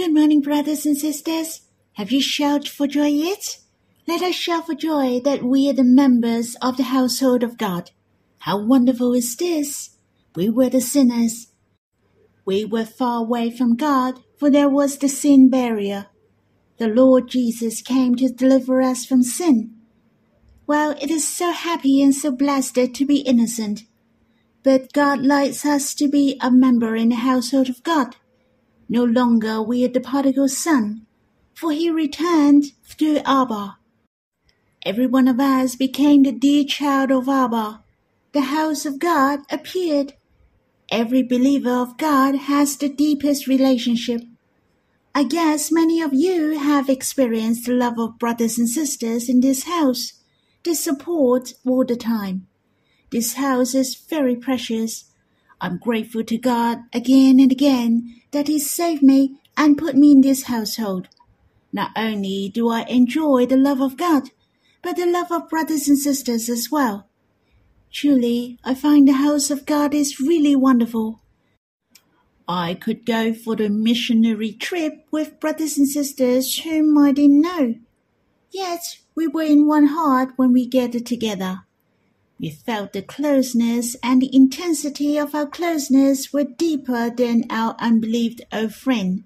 Good morning, brothers and sisters. Have you shouted for joy yet? Let us shout for joy that we are the members of the household of God. How wonderful is this! We were the sinners. We were far away from God, for there was the sin barrier. The Lord Jesus came to deliver us from sin. Well, it is so happy and so blessed to be innocent. But God likes us to be a member in the household of God. No longer we are the prodigal son, for he returned to Abba. Every one of us became the dear child of Abba. The house of God appeared. Every believer of God has the deepest relationship. I guess many of you have experienced the love of brothers and sisters in this house, the support all the time. This house is very precious. I'm grateful to God again and again that He saved me and put me in this household. Not only do I enjoy the love of God, but the love of brothers and sisters as well. Truly, I find the house of God is really wonderful. I could go for the missionary trip with brothers and sisters whom I didn't know. Yet we were in one heart when we gathered together. We felt the closeness and the intensity of our closeness were deeper than our unbelieved old friend.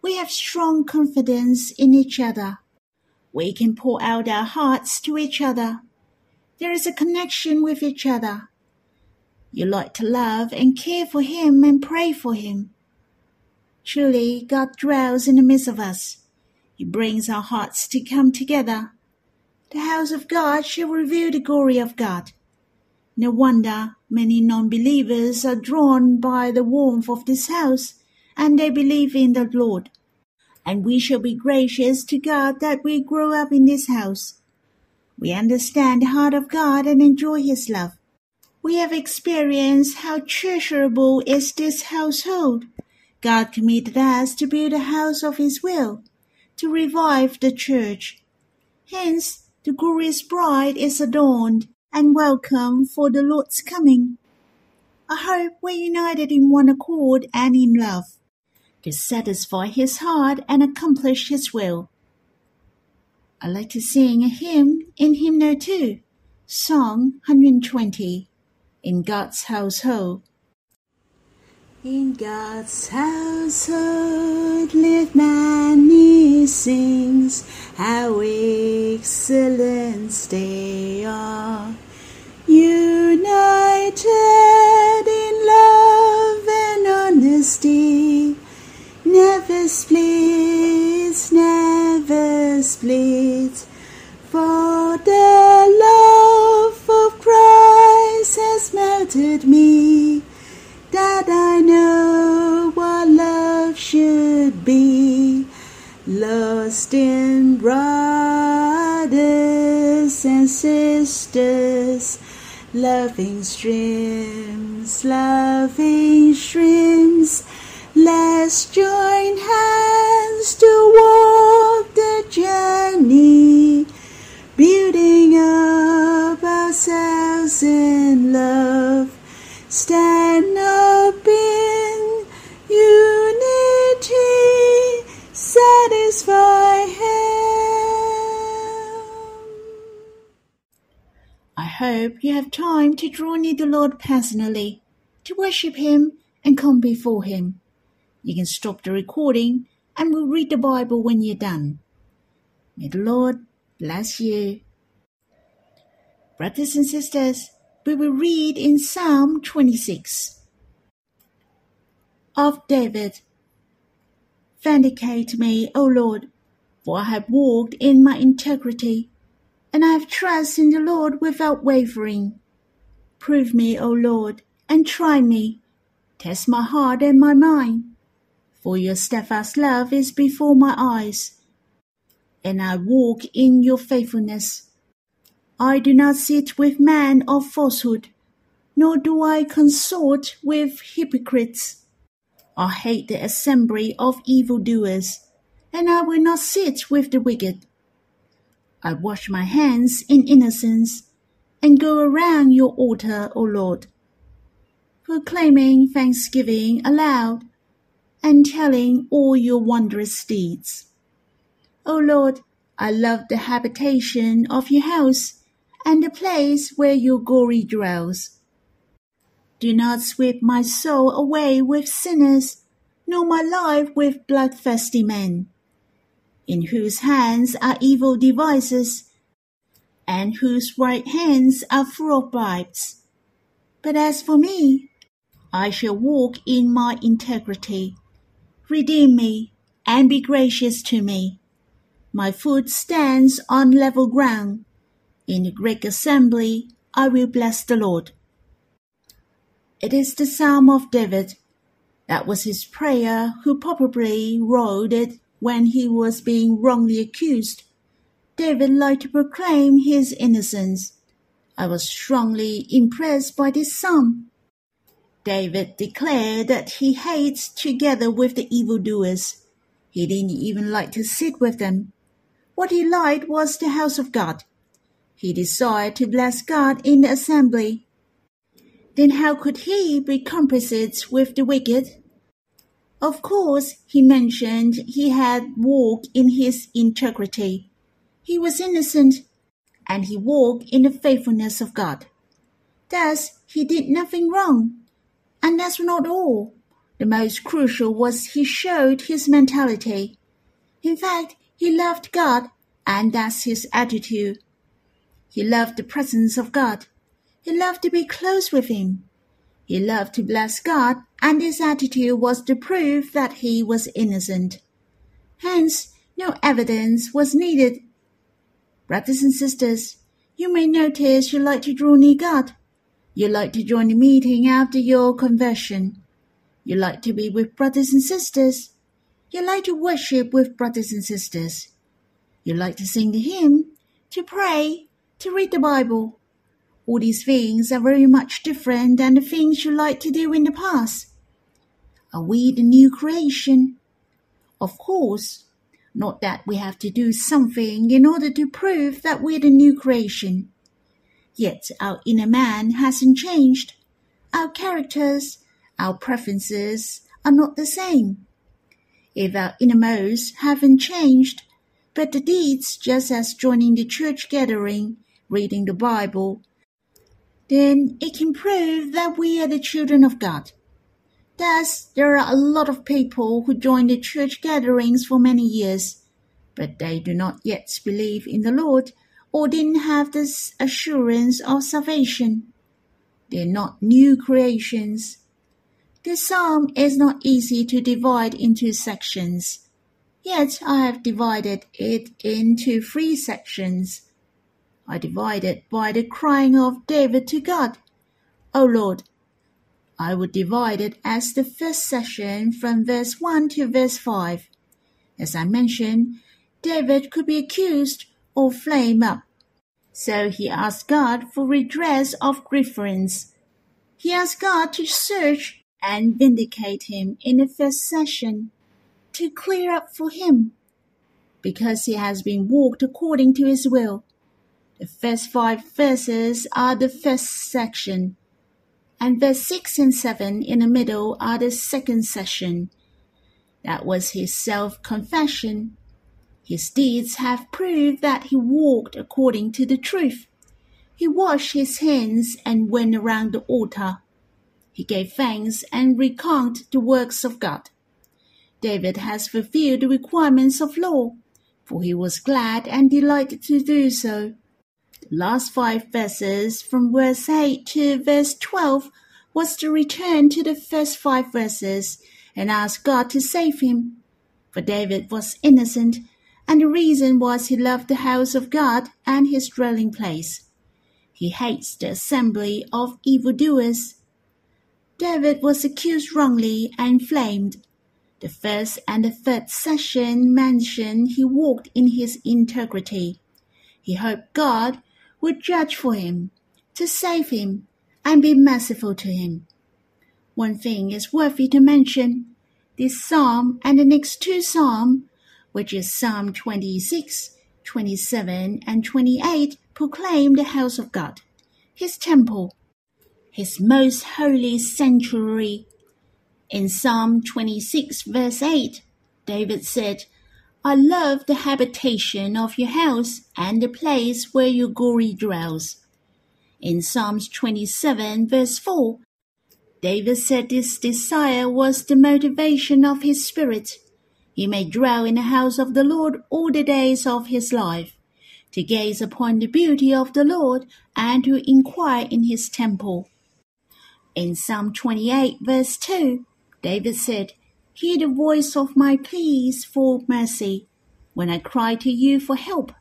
We have strong confidence in each other. We can pour out our hearts to each other. There is a connection with each other. You like to love and care for him and pray for him. Truly, God dwells in the midst of us. He brings our hearts to come together. The house of God shall reveal the glory of God. No wonder many non-believers are drawn by the warmth of this house, and they believe in the Lord. And we shall be gracious to God that we grow up in this house. We understand the heart of God and enjoy His love. We have experienced how treasurable is this household. God committed us to build a house of His will, to revive the church. Hence, the glorious bride is adorned and welcome for the Lord's coming. I hope we're united in one accord and in love to satisfy His heart and accomplish His will. I like to sing a hymn in hymn no 2, Song 120 in God's household. In God's household live many sings, how excellent they are. United in love and honesty, never splits, never splits, for the love of Christ has melted me, be. Lost in brothers and sisters, loving streams, loving streams. Let's join hands to walk hope you have time to draw near the Lord personally, to worship Him and come before Him. You can stop the recording and we'll read the Bible when you're done. May the Lord bless you. Brothers and sisters, we will read in Psalm 26 of David. Vindicate me, O Lord, for I have walked in my integrity, and I have trust in the Lord without wavering. Prove me, O Lord, and try me. Test my heart and my mind, for your steadfast love is before my eyes, and I walk in your faithfulness. I do not sit with men of falsehood, nor do I consort with hypocrites. I hate the assembly of evildoers, and I will not sit with the wicked. I wash my hands in innocence, and go around your altar, O Lord, proclaiming thanksgiving aloud. and telling all your wondrous deeds. O Lord, I love the habitation of your house and the place where your glory dwells. Do not sweep my soul away with sinners, nor my life with bloodthirsty men, in whose hands are evil devices, and whose right hands are full of bribes. But as for me, I shall walk in my integrity. Redeem me, and be gracious to me. My foot stands on level ground. In the great assembly, I will bless the Lord. It is the Psalm of David. That was his prayer, who probably wrote it when he was being wrongly accused. David liked to proclaim his innocence. I was strongly impressed by this psalm. David declared that he hates together with the evildoers. He didn't even like to sit with them. What he liked was the house of God. He desired to bless God in the assembly then how could he be composite with the wicked? Of course, he mentioned he had walked in his integrity. He was innocent, and he walked in the faithfulness of God. Thus, he did nothing wrong. And that's not all. The most crucial was he showed his mentality. In fact, he loved God, and that's his attitude. He loved the presence of God. He loved to be close with him. He loved to bless God, and his attitude was to prove that he was innocent. Hence, no evidence was needed. Brothers and sisters, you may notice you like to draw near God. You like to join the meeting after your conversion. You like to be with brothers and sisters. You like to worship with brothers and sisters. You like to sing the hymn, to pray, to read the Bible. All these things are very much different than the things you liked to do in the past. Are we the new creation? Of course, not that we have to do something in order to prove that we're the new creation. Yet our inner man hasn't changed. Our characters, our preferences are not the same. If our innermost haven't changed, but the deeds, just as joining the church gathering, reading the Bible, then it can prove that we are the children of God. Thus, there are a lot of people who join the church gatherings for many years, but they do not yet believe in the Lord or didn't have this assurance of salvation. They're not new creations. This psalm is not easy to divide into sections. Yet I have divided it into three sections I divide it by the crying of David to God. O Lord, I would divide it as the first section from verse 1 to verse 5. As I mentioned, David could be accused or flame up. So he asked God for redress of grievance. He asked God to search and vindicate him in the first session, to clear up for him, because he has been walked according to his will. The first five verses are the first section, and verse 6 and 7 in the middle are the second section. That was his self confession. His deeds have proved that he walked according to the truth. He washed his hands and went around the altar. He gave thanks and recounted the works of God. David has fulfilled the requirements of law, for he was glad and delighted to do so last five verses from verse 8 to verse 12 was to return to the first five verses and ask God to save him. For David was innocent, and the reason was he loved the house of God and his dwelling place. He hates the assembly of evildoers. David was accused wrongly and flamed. The first and the third session mention he walked in his integrity. He hoped God would judge for him, to save him, and be merciful to him. One thing is worthy to mention. This psalm and the next two psalms, which is Psalm 26, 27, and 28, proclaim the house of God, his temple, his most holy sanctuary. In Psalm 26, verse 8, David said, I love the habitation of your house and the place where your glory dwells. In Psalms 27, verse 4, David said this desire was the motivation of his spirit. He may dwell in the house of the Lord all the days of his life, to gaze upon the beauty of the Lord and to inquire in his temple. In Psalm 28, verse 2, David said, Hear the voice of my pleas for mercy when I cry to you for help,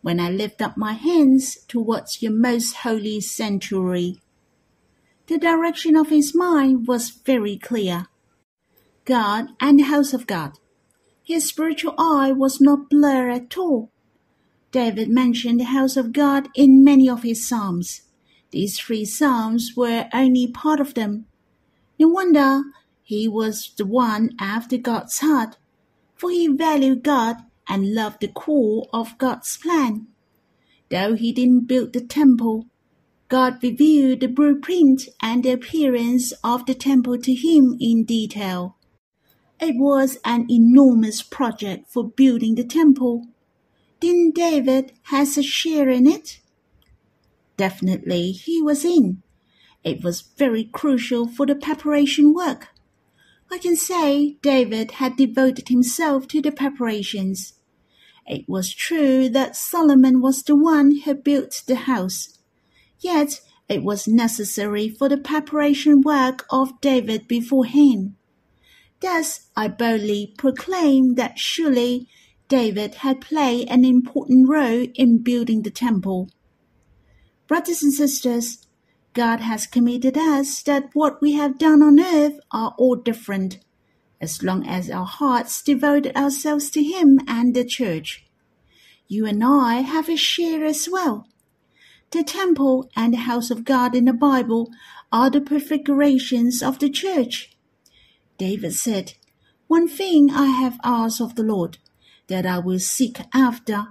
when I lift up my hands towards your most holy sanctuary. The direction of his mind was very clear. God and the house of God. His spiritual eye was not blurred at all. David mentioned the house of God in many of his psalms. These three psalms were only part of them. No wonder he was the one after God's heart, for he valued God and loved the core of God's plan. Though he didn't build the temple, God revealed the blueprint and the appearance of the temple to him in detail. It was an enormous project for building the temple. Didn't David have a share in it? Definitely he was in. It was very crucial for the preparation work. I can say David had devoted himself to the preparations. It was true that Solomon was the one who built the house. Yet it was necessary for the preparation work of David before him. Thus I boldly proclaim that surely David had played an important role in building the temple. Brothers and sisters, God has committed us that what we have done on earth are all different, as long as our hearts devoted ourselves to Him and the church. You and I have a share as well. The temple and the house of God in the Bible are the prefigurations of the church. David said, One thing I have asked of the Lord, that I will seek after,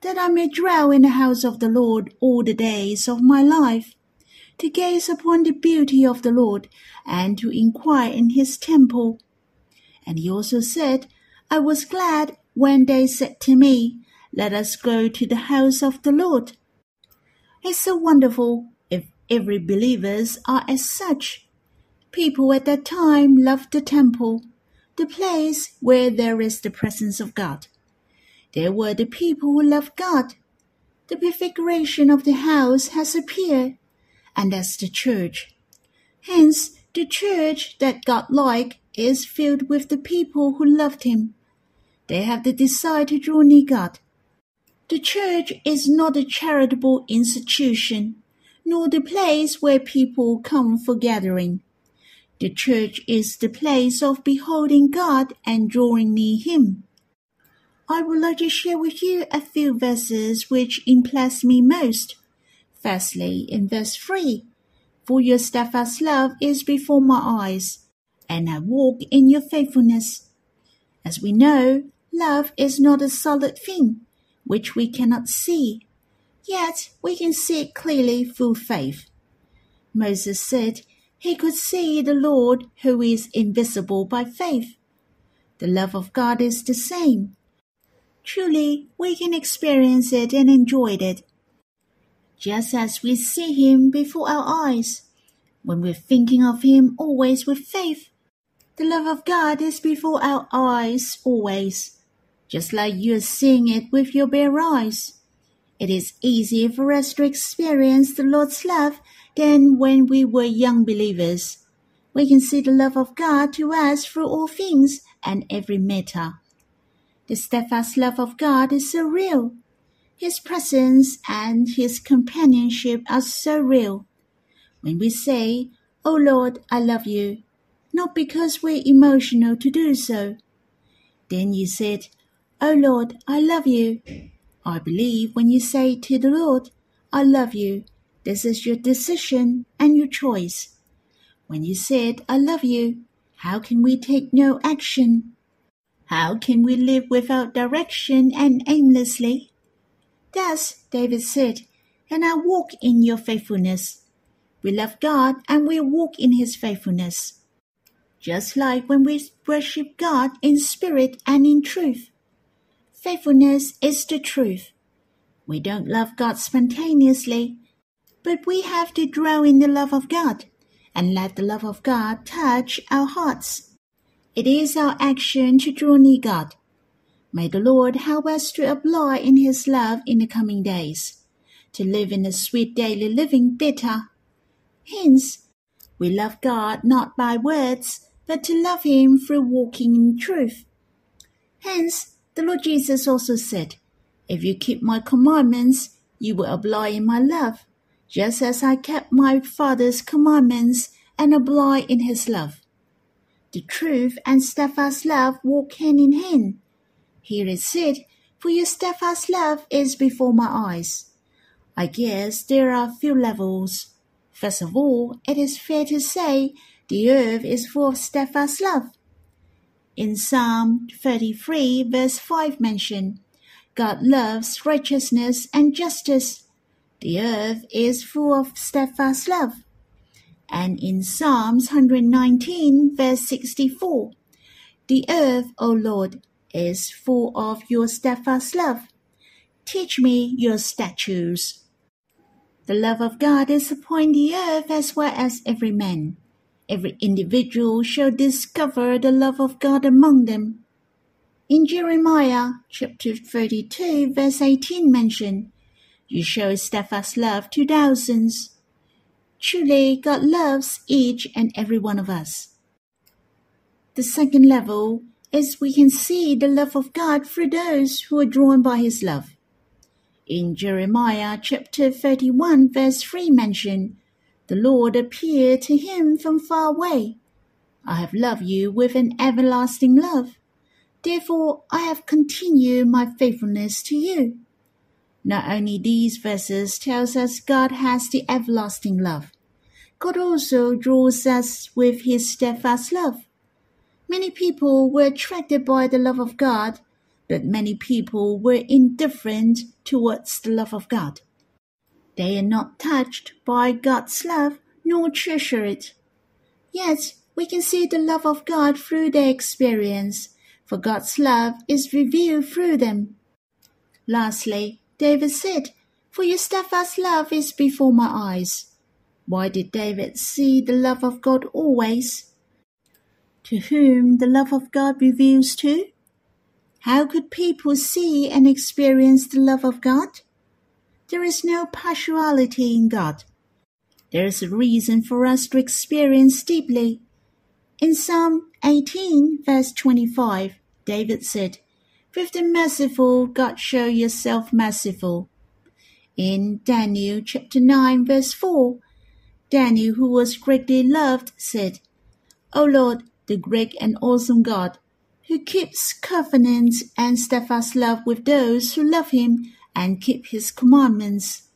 that I may dwell in the house of the Lord all the days of my life, to gaze upon the beauty of the Lord, and to inquire in his temple. And he also said, I was glad when they said to me, Let us go to the house of the Lord. It's so wonderful if every believers are as such. People at that time loved the temple, the place where there is the presence of God. There were the people who loved God. The prefiguration of the house has appeared, and that's the church. Hence, the church that God liked is filled with the people who loved Him. They have the desire to draw near God. The church is not a charitable institution, nor the place where people come for gathering. The church is the place of beholding God and drawing near Him. I would like to share with you a few verses which impress me most. Firstly, in verse 3, For your steadfast love is before my eyes, and I walk in your faithfulness. As we know, love is not a solid thing which we cannot see, yet we can see it clearly through faith. Moses said he could see the Lord who is invisible by faith. The love of God is the same. Truly, we can experience it and enjoy it. Just as we see Him before our eyes, when we're thinking of Him always with faith, the love of God is before our eyes always just like you're seeing it with your bare eyes. It is easier for us to experience the Lord's love than when we were young believers. We can see the love of God to us through all things and every matter. The steadfast love of God is so real. His presence and His companionship are so real. When we say, Oh Lord, I love you, not because we're emotional to do so. Then you said, O oh Lord, I love you. I believe when you say to the Lord, I love you, this is your decision and your choice. When you said, I love you, how can we take no action? How can we live without direction and aimlessly? Thus David said, and I walk in your faithfulness. We love God and we walk in his faithfulness. just like when we worship God in spirit and in truth. Faithfulness is the truth. We don't love God spontaneously, but we have to grow in the love of God and let the love of God touch our hearts. It is our action to draw near God. May the Lord help us to abide in His love in the coming days, to live in the sweet daily living better. Hence, we love God not by words, but to love Him through walking in truth. Hence, the Lord Jesus also said, If you keep my commandments, you will abide in my love, just as I kept my Father's commandments and abide in his love. The truth and steadfast love walk hand in hand. Here it said, For your steadfast love is before my eyes. I guess there are few levels. First of all, it is fair to say the earth is full of steadfast love. In Psalm 33, verse 5 mentioned, God loves righteousness and justice. The earth is full of steadfast love. And in Psalms 119, verse 64, The earth, O Lord, is full of your steadfast love. Teach me your statutes. The love of God is upon the earth as well as every man. Every individual shall discover the love of God among them. In Jeremiah chapter 32, verse 18 mentioned, You show steadfast love to thousands. Truly, God loves each and every one of us. The second level is we can see the love of God through those who are drawn by His love. In Jeremiah chapter 31, verse 3 mentioned, the Lord appeared to him from far away. I have loved you with an everlasting love. Therefore I have continued my faithfulness to you. Not only these verses tells us God has the everlasting love, God also draws us with his steadfast love. Many people were attracted by the love of God, but many people were indifferent towards the love of God. They are not touched by God's love nor treasure it. Yet we can see the love of God through their experience, for God's love is revealed through them. Lastly, David said, For your steadfast love is before my eyes. Why did David see the love of God always? To whom the love of God reveals to? How could people see and experience the love of God? There is no partiality in God. There is a reason for us to experience deeply. In Psalm 18, verse 25, David said, With the merciful, God show yourself merciful. In Daniel chapter 9, verse 4, Daniel, who was greatly loved, said, O Lord, the great and awesome God, who keeps covenant and steadfast love with those who love him and keep his commandments.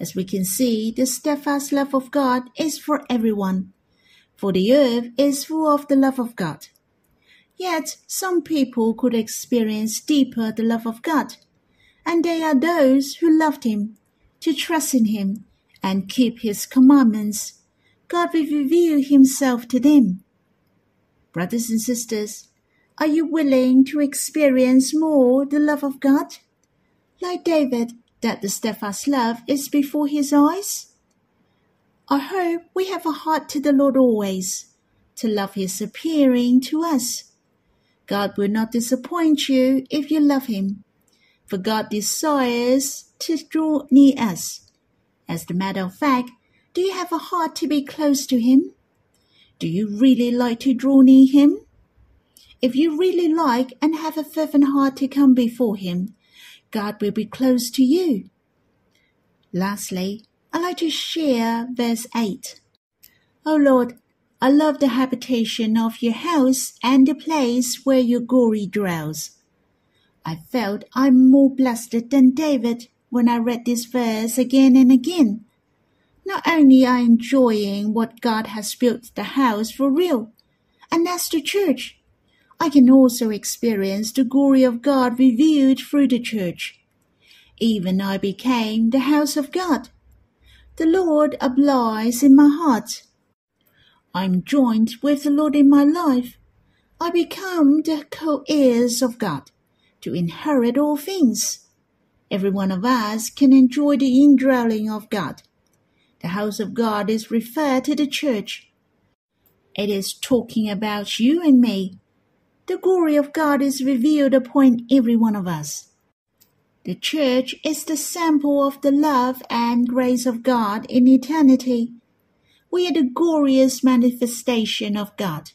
As we can see, the steadfast love of God is for everyone, for the earth is full of the love of God. Yet some people could experience deeper the love of God, and they are those who loved him, to trust in him, and keep his commandments. God will reveal himself to them. Brothers and sisters, are you willing to experience more the love of God? like David, that the steadfast love is before his eyes? I hope we have a heart to the Lord always, to love his appearing to us. God will not disappoint you if you love him, for God desires to draw near us. As a matter of fact, do you have a heart to be close to him? Do you really like to draw near him? If you really like and have a fervent heart to come before him, God will be close to you. Lastly, I'd like to share verse 8. O Lord, I love the habitation of your house and the place where your glory dwells. I felt I'm more blessed than David when I read this verse again and again. Not only I enjoying what God has built the house for real, and that's the church, I can also experience the glory of God revealed through the church. Even I became the house of God. The Lord abides in my heart. I'm joined with the Lord in my life. I become the co-heirs of God to inherit all things. Every one of us can enjoy the indwelling of God. The house of God is referred to the church. It is talking about you and me. The glory of God is revealed upon every one of us. The church is the sample of the love and grace of God in eternity. We are the glorious manifestation of God.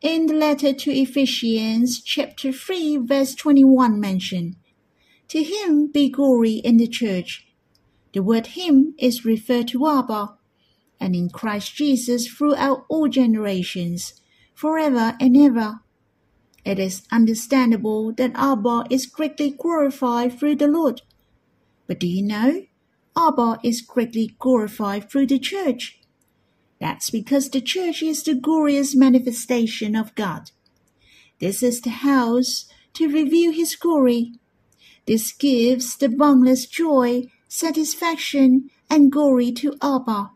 In the letter to Ephesians, chapter 3, verse 21 mentioned, To him be glory in the church. The word him is referred to Abba, and in Christ Jesus throughout all generations, forever and ever. It is understandable that Abba is greatly glorified through the Lord. But do you know? Abba is greatly glorified through the church. That's because the church is the glorious manifestation of God. This is the house to reveal His glory. This gives the boundless joy, satisfaction, and glory to Abba.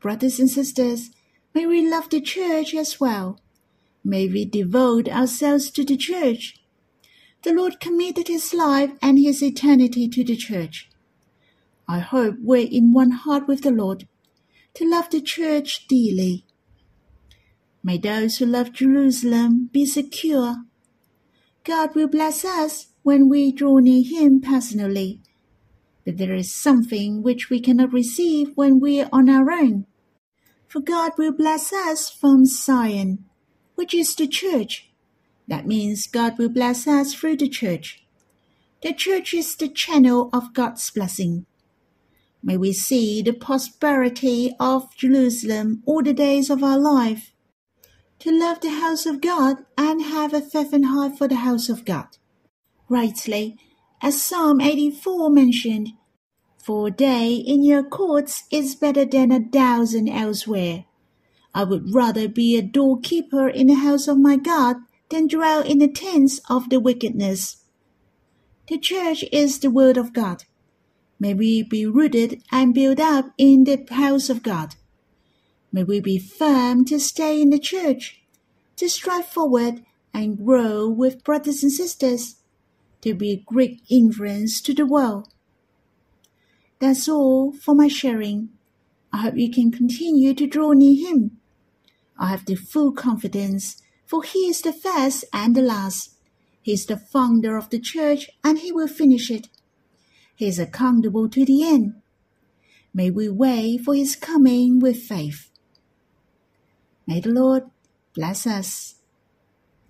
Brothers and sisters, may we love the church as well. May we devote ourselves to the church. The Lord committed his life and his eternity to the church. I hope we're in one heart with the Lord to love the church dearly. May those who love Jerusalem be secure. God will bless us when we draw near Him personally. But there is something which we cannot receive when we are on our own. For God will bless us from Zion which is the church. That means God will bless us through the church. The church is the channel of God's blessing. May we see the prosperity of Jerusalem all the days of our life. To love the house of God and have a fervent heart for the house of God. Rightly, as Psalm 84 mentioned, for a day in your courts is better than a thousand elsewhere. I would rather be a doorkeeper in the house of my God than dwell in the tents of the wickedness. The church is the word of God. May we be rooted and built up in the house of God. May we be firm to stay in the church, to strive forward and grow with brothers and sisters, to be a great influence to the world. That's all for my sharing. I hope you can continue to draw near Him I have the full confidence, for he is the first and the last. He is the founder of the church, and he will finish it. He is accountable to the end. May we wait for his coming with faith. May the Lord bless us.